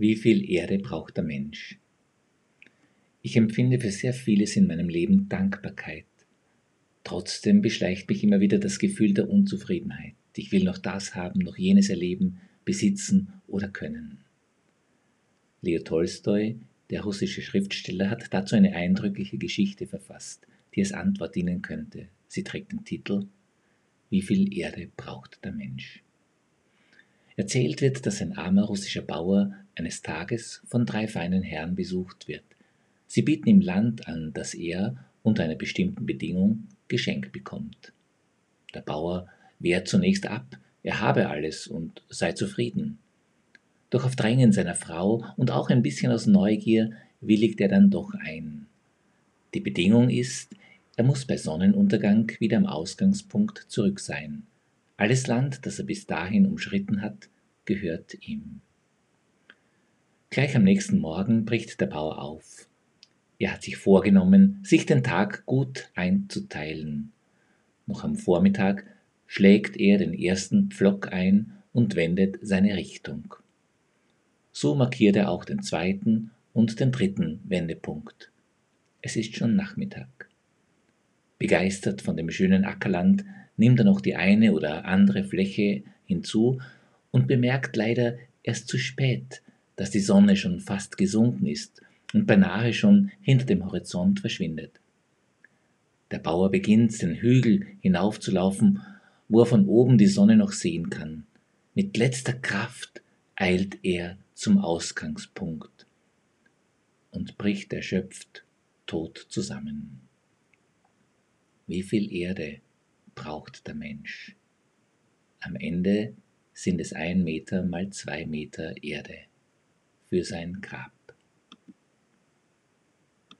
Wie viel Erde braucht der Mensch? Ich empfinde für sehr vieles in meinem Leben Dankbarkeit. Trotzdem beschleicht mich immer wieder das Gefühl der Unzufriedenheit. Ich will noch das haben, noch jenes erleben, besitzen oder können. Leo Tolstoi, der russische Schriftsteller, hat dazu eine eindrückliche Geschichte verfasst, die als Antwort dienen könnte. Sie trägt den Titel Wie viel Erde braucht der Mensch? Erzählt wird, dass ein armer russischer Bauer eines Tages von drei feinen Herren besucht wird. Sie bieten ihm Land an, das er unter einer bestimmten Bedingung Geschenk bekommt. Der Bauer wehrt zunächst ab, er habe alles und sei zufrieden. Doch auf Drängen seiner Frau und auch ein bisschen aus Neugier willigt er dann doch ein. Die Bedingung ist, er muss bei Sonnenuntergang wieder am Ausgangspunkt zurück sein. Alles Land, das er bis dahin umschritten hat, gehört ihm. Gleich am nächsten Morgen bricht der Bauer auf. Er hat sich vorgenommen, sich den Tag gut einzuteilen. Noch am Vormittag schlägt er den ersten Pflock ein und wendet seine Richtung. So markiert er auch den zweiten und den dritten Wendepunkt. Es ist schon Nachmittag. Begeistert von dem schönen Ackerland nimmt er noch die eine oder andere Fläche hinzu und bemerkt leider erst zu spät, dass die Sonne schon fast gesunken ist und beinahe schon hinter dem Horizont verschwindet. Der Bauer beginnt, den Hügel hinaufzulaufen, wo er von oben die Sonne noch sehen kann. Mit letzter Kraft eilt er zum Ausgangspunkt und bricht erschöpft tot zusammen. Wie viel Erde braucht der Mensch? Am Ende sind es ein Meter mal zwei Meter Erde für sein Grab.